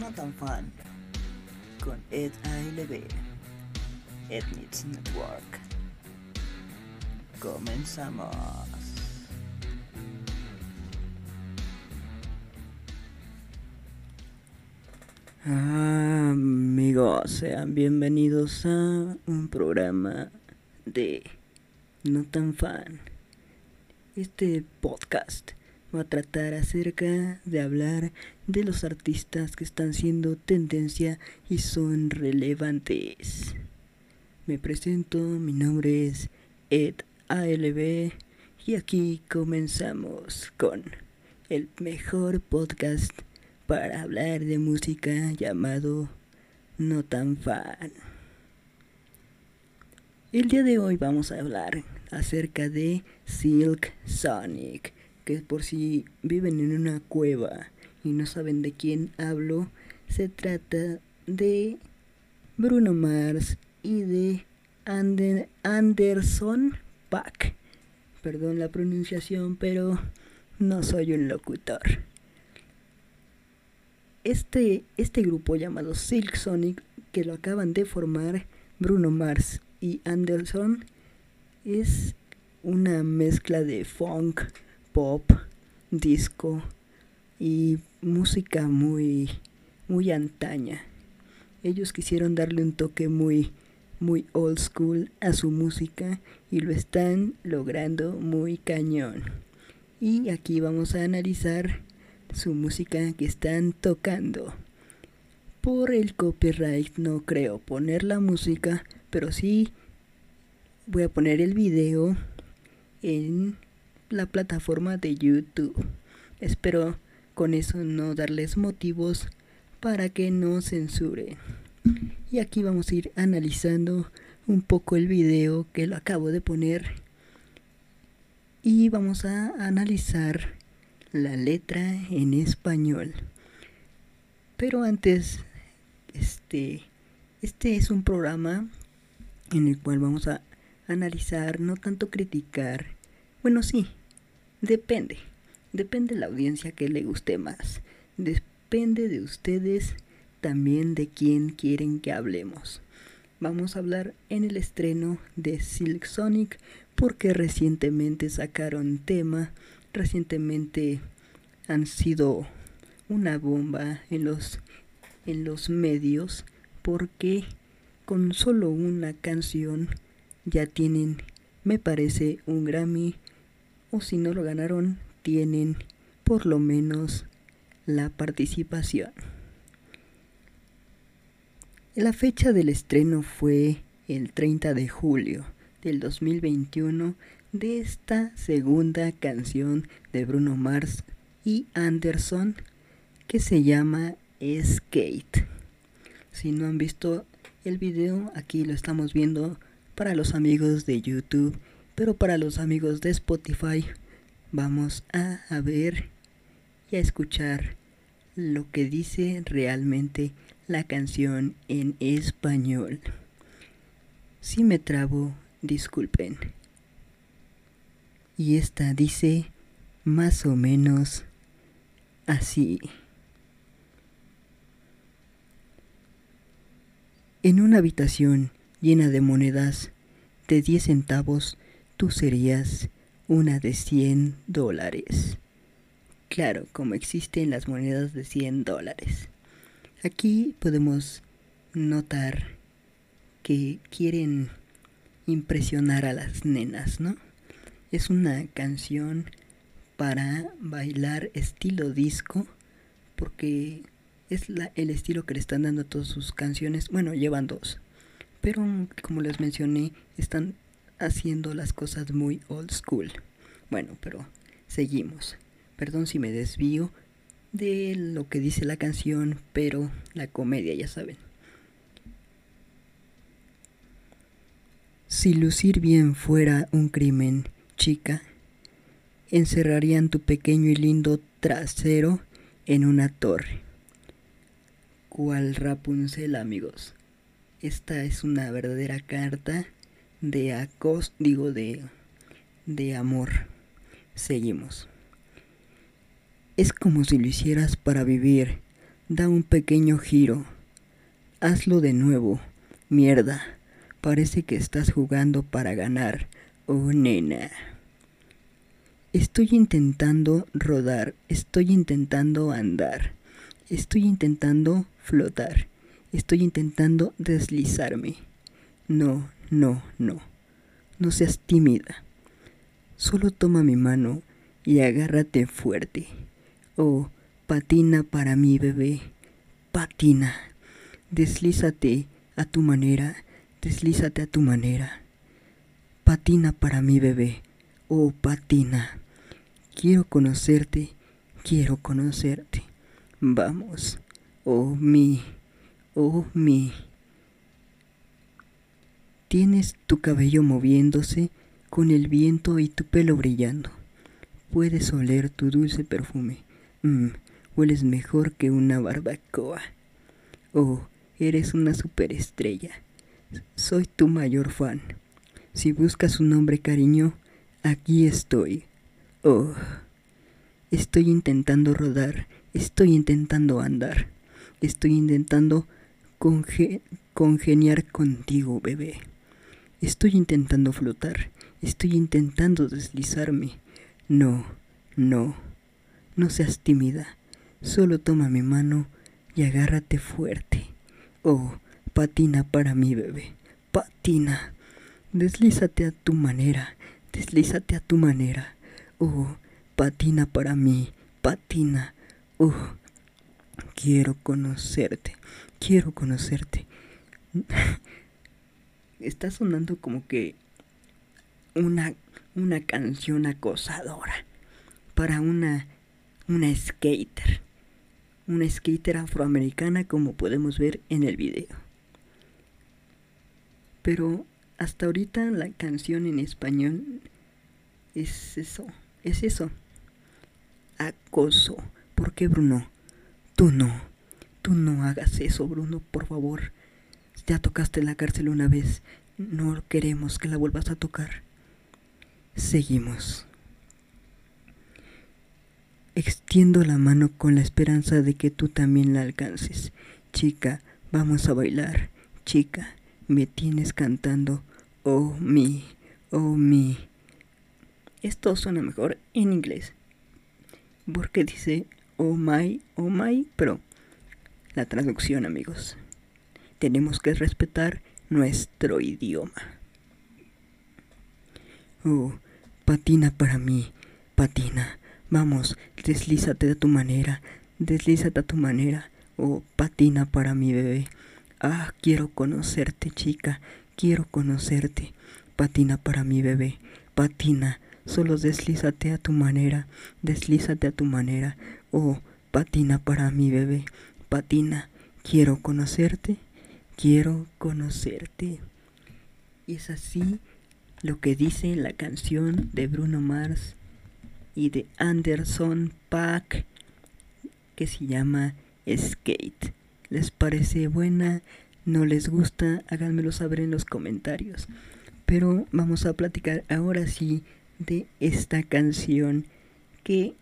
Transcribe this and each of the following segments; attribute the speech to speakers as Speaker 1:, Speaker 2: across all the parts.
Speaker 1: No tan fan con Ed ALB Ednits Network. Comenzamos. Amigos, sean bienvenidos a un programa de No tan fan. Este podcast va a tratar acerca de hablar de los artistas que están siendo tendencia y son relevantes. Me presento, mi nombre es Ed ALB y aquí comenzamos con el mejor podcast para hablar de música llamado No tan fan. El día de hoy vamos a hablar acerca de Silk Sonic, que por si viven en una cueva y no saben de quién hablo, se trata de Bruno Mars y de Anderson Pack. Perdón la pronunciación, pero no soy un locutor. Este, este grupo llamado Silk Sonic, que lo acaban de formar Bruno Mars y Anderson, es una mezcla de funk, pop, disco y música muy muy antaña. Ellos quisieron darle un toque muy muy old school a su música y lo están logrando muy cañón. Y aquí vamos a analizar su música que están tocando. Por el copyright no creo poner la música, pero sí voy a poner el video en la plataforma de YouTube. Espero con eso no darles motivos para que no censuren. Y aquí vamos a ir analizando un poco el video que lo acabo de poner. Y vamos a analizar la letra en español. Pero antes, este, este es un programa en el cual vamos a analizar, no tanto criticar. Bueno, sí, depende. Depende de la audiencia que le guste más. Depende de ustedes también de quién quieren que hablemos. Vamos a hablar en el estreno de Silk Sonic porque recientemente sacaron tema recientemente han sido una bomba en los en los medios porque con solo una canción ya tienen me parece un Grammy o si no lo ganaron tienen por lo menos la participación. La fecha del estreno fue el 30 de julio del 2021 de esta segunda canción de Bruno Mars y Anderson que se llama Skate. Si no han visto el video, aquí lo estamos viendo para los amigos de YouTube, pero para los amigos de Spotify vamos a, ver y a escuchar lo que dice realmente la canción en español. Si me trabo, disculpen. Y esta dice más o menos así. En una habitación llena de monedas de 10 centavos, tú serías una de 100 dólares. Claro, como existen las monedas de 100 dólares. Aquí podemos notar que quieren impresionar a las nenas, ¿no? Es una canción para bailar estilo disco porque es el estilo que le están dando a todas sus canciones. Bueno, llevan dos. Pero como les mencioné, están haciendo las cosas muy old school. Bueno, pero seguimos. Perdón si me desvío de lo que dice la canción, pero la comedia, ya saben. Si lucir bien fuera un crimen, chica, encerrarían tu pequeño y lindo trasero en una torre. Cual Rapunzel, amigos. Esta es una verdadera carta de acos, digo de de amor. Seguimos. Es como si lo hicieras para vivir, Da un pequeño giro. Hazlo de nuevo. Mierda. Parece que estás jugando para ganar. Oh, nena. Estoy intentando rodar. Estoy intentando andar. Estoy intentando flotar. Estoy intentando deslizarme. No, no, no. No seas tímida. Solo toma mi mano y agárrate fuerte. Oh, patina para mí, bebé. Patina. Deslízate a tu manera. Deslízate a tu manera. Patina para mí, bebé. Oh, patina. Quiero conocerte. Quiero conocerte. Vamos. Oh, mi. Oh, mi. Tienes tu cabello moviéndose con el viento y tu pelo brillando. Puedes oler tu dulce perfume. Mmm, hueles mejor que una barbacoa. Oh, eres una superestrella. Soy tu mayor fan. Si buscas un nombre cariño, aquí estoy. Oh, estoy intentando rodar, estoy intentando andar, estoy intentando congeniar contigo, bebé. Estoy intentando flotar, estoy intentando deslizarme. No, no, no seas tímida. Solo toma mi mano y agárrate fuerte. Oh, patina para mí, bebé. Patina. Deslízate a tu manera, deslízate a tu manera. Oh, patina para mí, patina. Oh, quiero conocerte, quiero conocerte. está sonando como que una, una canción acosadora para una, una skater. Una skater afroamericana como podemos ver en el video. Pero hasta ahorita la canción en español es eso, es eso. Acoso. ¿Por qué Bruno? Tú no. Tú no hagas eso, Bruno, por favor. Ya tocaste la cárcel una vez. No queremos que la vuelvas a tocar. Seguimos. Extiendo la mano con la esperanza de que tú también la alcances. Chica, vamos a bailar. Chica, me tienes cantando. Oh, mi, oh, mi. Esto suena mejor en inglés. Porque dice oh my, oh my, pero la traducción, amigos tenemos que respetar nuestro idioma. Oh, patina para mí, patina. Vamos, deslízate a tu manera, deslízate a tu manera. Oh, patina para mi bebé. Ah, quiero conocerte, chica, quiero conocerte. Patina para mi bebé, patina. Solo deslízate a tu manera, deslízate a tu manera. Oh, patina para mi bebé, patina. Quiero conocerte quiero conocerte. Y es así lo que dice la canción de Bruno Mars y de Anderson Pack que se llama Skate. ¿Les parece buena? ¿No les gusta? Háganmelo saber en los comentarios. Pero vamos a platicar ahora sí de esta canción que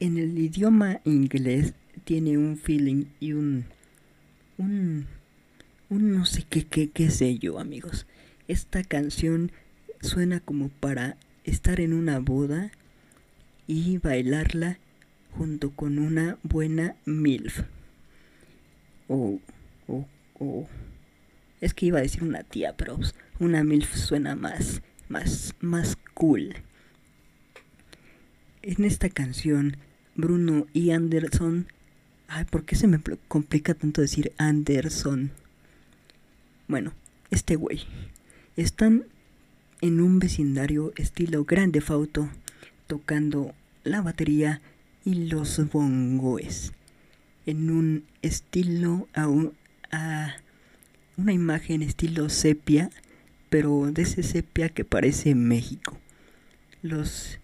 Speaker 1: en el idioma inglés tiene un feeling y un, un un no sé qué, qué, qué sé yo, amigos. Esta canción suena como para estar en una boda y bailarla junto con una buena MILF. O, o, o. Es que iba a decir una tía, pero una MILF suena más, más, más cool. En esta canción, Bruno y Anderson. Ay, ¿por qué se me complica tanto decir Anderson? Bueno, este güey. Están en un vecindario estilo grande fauto, tocando la batería y los bongoes. En un estilo a, una imagen estilo sepia, pero de ese sepia que parece México. Los,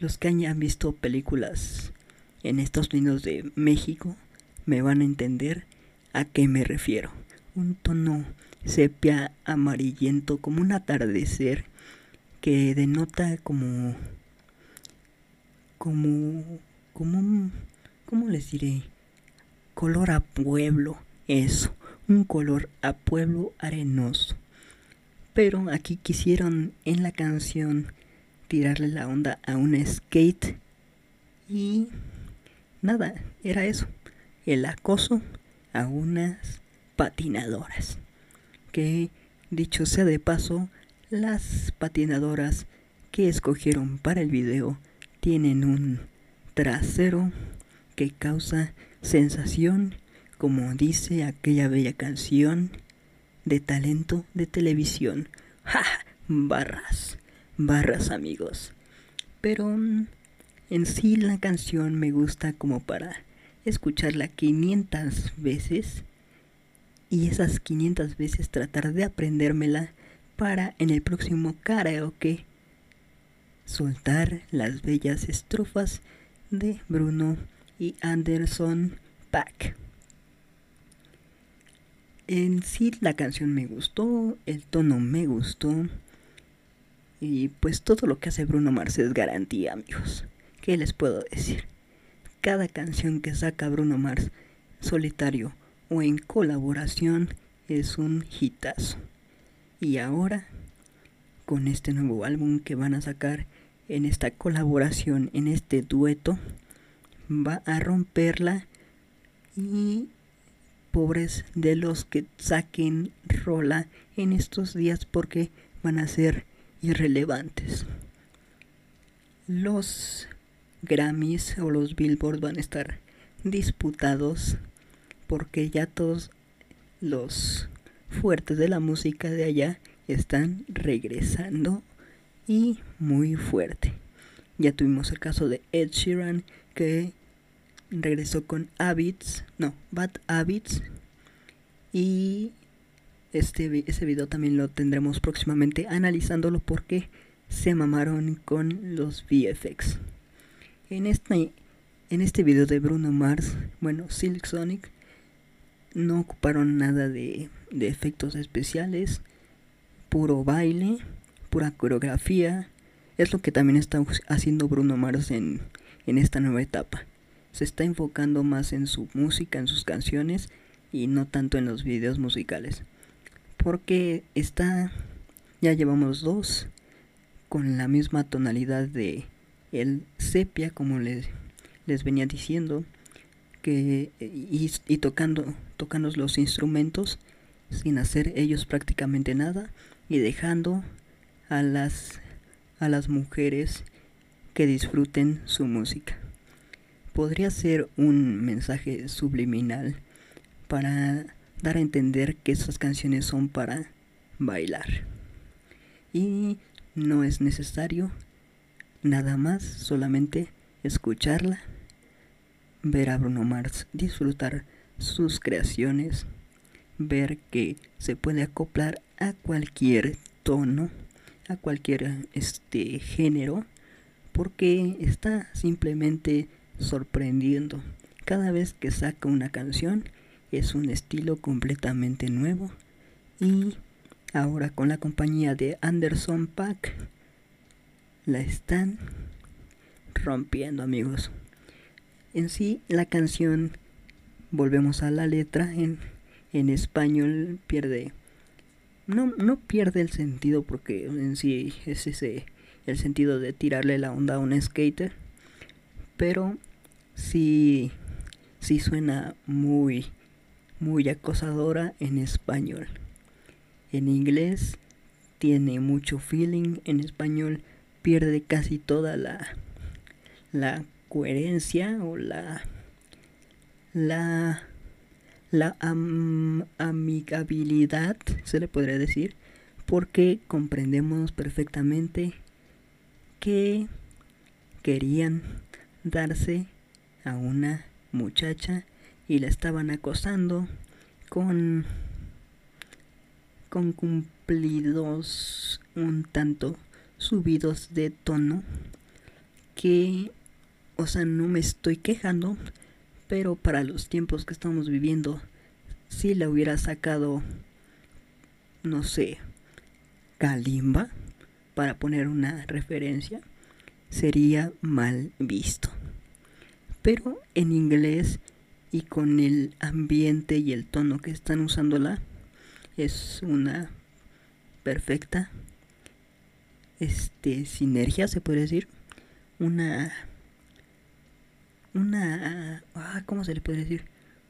Speaker 1: los que hayan visto películas en Estados Unidos de México me van a entender a qué me refiero. Un tono sepia amarillento como un atardecer que denota como como como ¿cómo les diré? color a pueblo, eso, un color a pueblo arenoso. Pero aquí quisieron en la canción tirarle la onda a un skate y nada, era eso, el acoso a unas patinadoras. Que dicho sea de paso, las patinadoras que escogieron para el video tienen un trasero que causa sensación, como dice aquella bella canción de talento de televisión. ¡Ja! Barras, barras amigos. Pero mm, en sí la canción me gusta como para escucharla 500 veces y esas 500 veces tratar de aprendérmela para en el próximo karaoke soltar las bellas estrofas de Bruno y Anderson Pack. En sí la canción me gustó, el tono me gustó y pues todo lo que hace Bruno Mars es garantía amigos. ¿Qué les puedo decir? Cada canción que saca Bruno Mars solitario o en colaboración es un hitazo. Y ahora, con este nuevo álbum que van a sacar en esta colaboración, en este dueto, va a romperla y pobres de los que saquen rola en estos días porque van a ser irrelevantes. Los Grammys o los Billboard van a estar disputados porque ya todos los fuertes de la música de allá están regresando y muy fuerte. Ya tuvimos el caso de Ed Sheeran que regresó con Habits, no, Bad Habits y este ese video también lo tendremos próximamente analizándolo porque se mamaron con los VFX. En este en este video de Bruno Mars, bueno, Silk Sonic no ocuparon nada de, de efectos especiales, puro baile, pura coreografía. Es lo que también está haciendo Bruno Mars en, en esta nueva etapa. Se está enfocando más en su música, en sus canciones y no tanto en los videos musicales. Porque está, ya llevamos dos con la misma tonalidad de el sepia como les, les venía diciendo que y, y tocando tocando los instrumentos sin hacer ellos prácticamente nada y dejando a las a las mujeres que disfruten su música. Podría ser un mensaje subliminal para dar a entender que esas canciones son para bailar. Y no es necesario nada más, solamente escucharla, ver a Bruno Mars disfrutar sus creaciones, ver que se puede acoplar a cualquier tono, a cualquier este género, porque está simplemente sorprendiendo. Cada vez que saca una canción es un estilo completamente nuevo y ahora con la compañía de Anderson Pack la están rompiendo amigos. En sí la canción volvemos a la letra en, en español pierde no, no pierde el sentido porque en sí es ese el sentido de tirarle la onda a un skater pero sí sí suena muy muy acosadora en español. En inglés tiene mucho feeling en español pierde casi toda la la coherencia o la la, la amigabilidad, se le podría decir, porque comprendemos perfectamente que querían darse a una muchacha y la estaban acosando con con cumplidos un tanto subidos de tono que o sea no me estoy quejando pero para los tiempos que estamos viviendo, si la hubiera sacado, no sé, Kalimba, para poner una referencia, sería mal visto. Pero en inglés y con el ambiente y el tono que están usándola es una perfecta este sinergia se puede decir una una ah, cómo se le puede decir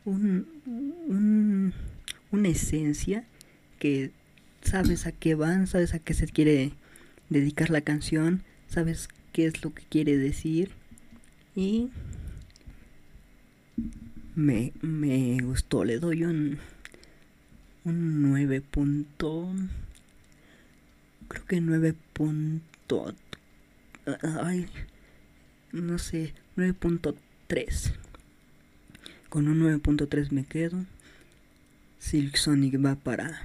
Speaker 1: un, un, una esencia que sabes a qué van sabes a qué se quiere dedicar la canción sabes qué es lo que quiere decir. Y me, me gustó le doy un un 9 punto creo que 9 punto ay no sé 9.3 con un 9.3 me quedo. Silk Sonic va para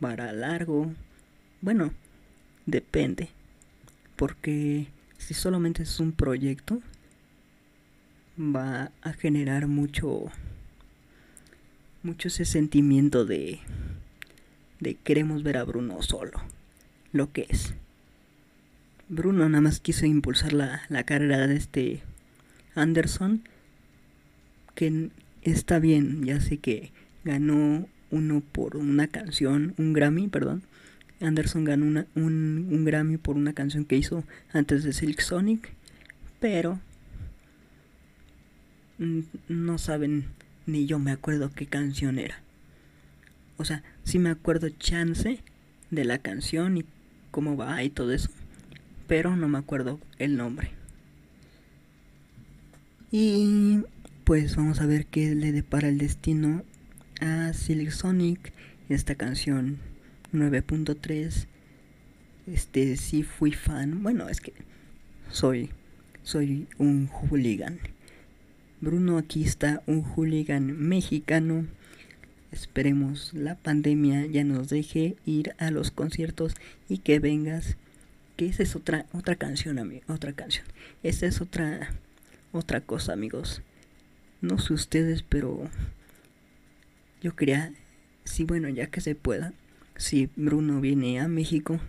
Speaker 1: para largo. Bueno depende. Porque si solamente es un proyecto va a generar mucho mucho ese sentimiento de, de queremos ver a Bruno solo, lo que es. Bruno nada más quiso impulsar la, la carrera de este Anderson, que está bien, ya sé que ganó uno por una canción, un Grammy, perdón. Anderson ganó una, un, un Grammy por una canción que hizo antes de Silk Sonic, pero no saben ni yo me acuerdo qué canción era. O sea, sí me acuerdo chance de la canción y cómo va y todo eso, pero no me acuerdo el nombre. Y pues vamos a ver qué le depara el destino a Silk Sonic esta canción 9.3 este sí fui fan bueno es que soy soy un hooligan Bruno aquí está un hooligan mexicano. Esperemos la pandemia ya nos deje ir a los conciertos y que vengas. Que esa es otra otra canción, amigo, otra canción. Esa es otra otra cosa, amigos. No sé ustedes, pero yo quería si bueno, ya que se pueda, si Bruno viene a México,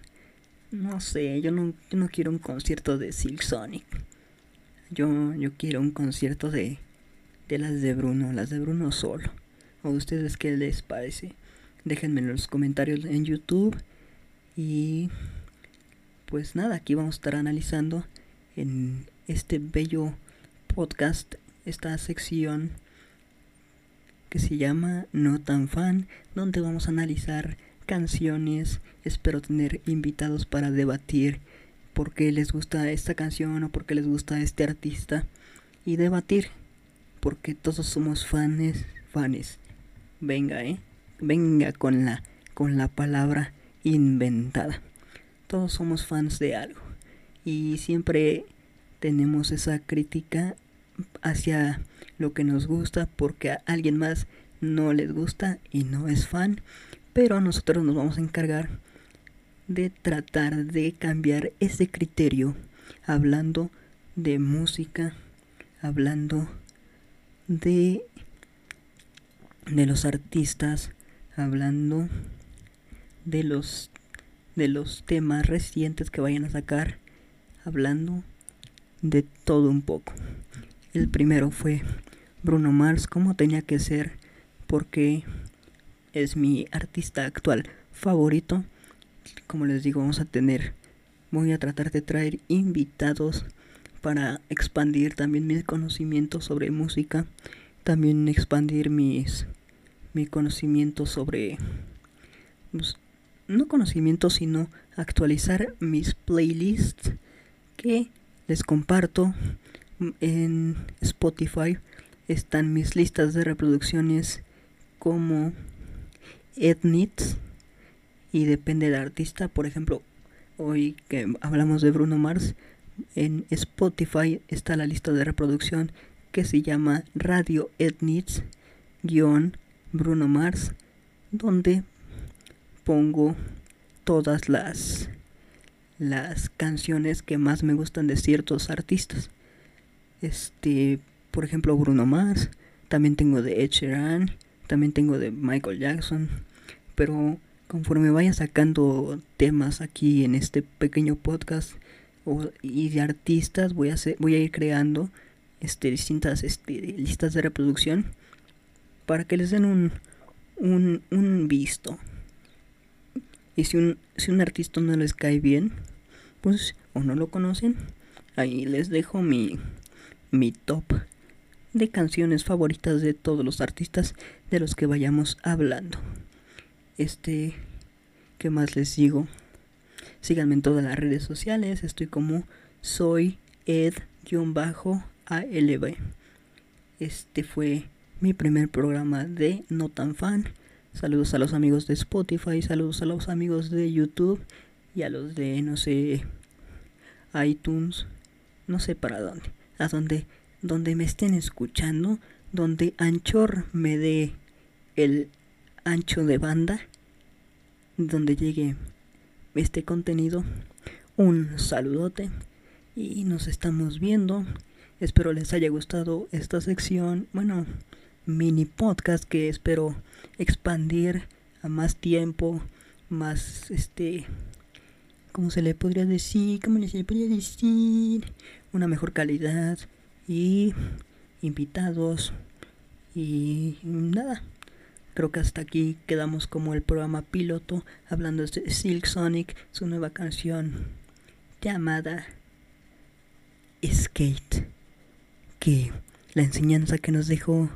Speaker 1: no sé, yo no, yo no quiero un concierto de Silk Sonic. Yo, yo quiero un concierto de, de las de Bruno, las de Bruno solo. ¿A ustedes qué les parece? Déjenme en los comentarios en YouTube. Y pues nada, aquí vamos a estar analizando en este bello podcast esta sección que se llama No tan fan, donde vamos a analizar canciones. Espero tener invitados para debatir por qué les gusta esta canción o por qué les gusta este artista y debatir, porque todos somos fans, fans. Venga, eh. Venga con la con la palabra inventada. Todos somos fans de algo y siempre tenemos esa crítica hacia lo que nos gusta porque a alguien más no les gusta y no es fan, pero nosotros nos vamos a encargar de tratar de cambiar ese criterio hablando de música, hablando de de los artistas, hablando de los de los temas recientes que vayan a sacar, hablando de todo un poco. El primero fue Bruno Mars, como tenía que ser, porque es mi artista actual favorito como les digo, vamos a tener, voy a tratar de traer invitados para expandir también mis conocimientos sobre música, también expandir mis mi conocimiento sobre pues, no conocimiento sino actualizar mis playlists que les comparto en Spotify están mis listas de reproducciones como Ednits y depende del artista. Por ejemplo, hoy que hablamos de Bruno Mars, en Spotify está la lista de reproducción que se llama Radio Etnits Bruno Mars, donde pongo todas las las canciones que más me gustan de ciertos artistas. Este, por ejemplo, Bruno Mars, también tengo de Ed Sheeran, también tengo de Michael Jackson, pero conforme vaya sacando temas aquí en este pequeño podcast y de artistas voy a, voy a ir creando este, distintas este, listas de reproducción para que les den un, un, un visto. Y si un, si un artista no les cae bien, pues o no lo conocen, ahí les dejo mi, mi top de canciones favoritas de todos los artistas de los que vayamos hablando. Este, ¿qué más les digo? Síganme en todas las redes sociales, estoy como soy ed-alb. Este fue mi primer programa de No Tan Fan. Saludos a los amigos de Spotify, saludos a los amigos de YouTube y a los de, no sé, iTunes, no sé para dónde, a donde, donde me estén escuchando, donde Anchor me dé el ancho de banda, donde llegue este contenido. Un saludote y nos estamos viendo. Espero les haya gustado esta sección. Bueno, mini podcast que espero expandir a más tiempo, más este, ¿cómo se le podría decir? ¿Cómo se le podría decir? Una mejor calidad y invitados y nada. Creo que hasta aquí quedamos como el programa piloto hablando de Silk Sonic, su nueva canción llamada Skate. Que la enseñanza que nos dejó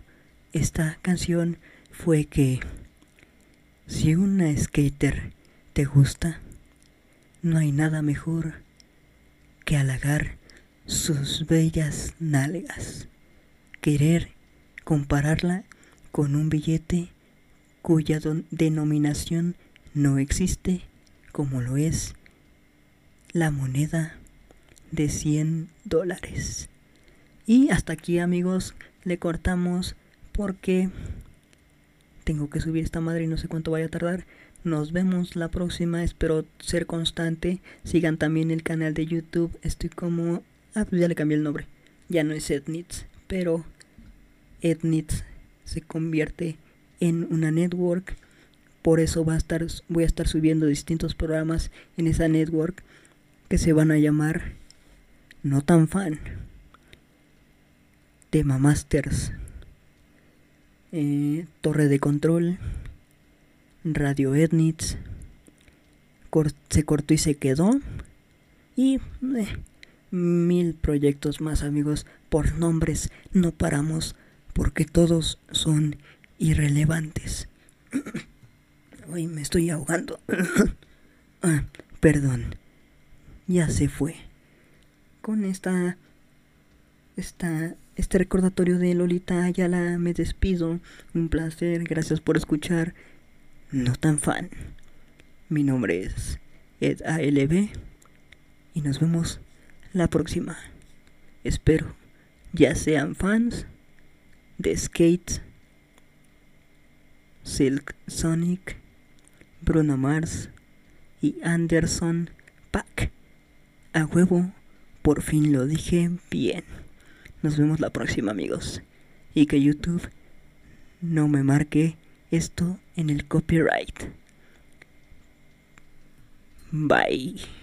Speaker 1: esta canción fue que si una skater te gusta, no hay nada mejor que halagar sus bellas nalgas. Querer compararla con un billete cuya denominación no existe, como lo es la moneda de 100 dólares. Y hasta aquí amigos, le cortamos porque tengo que subir esta madre y no sé cuánto vaya a tardar. Nos vemos la próxima, espero ser constante. Sigan también el canal de YouTube, estoy como... Ah, pues ya le cambié el nombre. Ya no es Ednits, pero Ednits se convierte en una network. Por eso va a estar, voy a estar subiendo distintos programas en esa network que se van a llamar No tan fan. Tema Masters. Eh, torre de control, Radio Ednitz, se cortó y se quedó, y eh, mil proyectos más amigos, por nombres no paramos, porque todos son irrelevantes. Uy, me estoy ahogando. ah, perdón, ya se fue. Con esta, esta este recordatorio de Lolita Ayala me despido. Un placer, gracias por escuchar. No tan fan. Mi nombre es Ed ALB y nos vemos la próxima. Espero ya sean fans de Skate, Silk Sonic, Bruno Mars y Anderson Pack. A huevo, por fin lo dije bien. Nos vemos la próxima amigos. Y que YouTube no me marque esto en el copyright. Bye.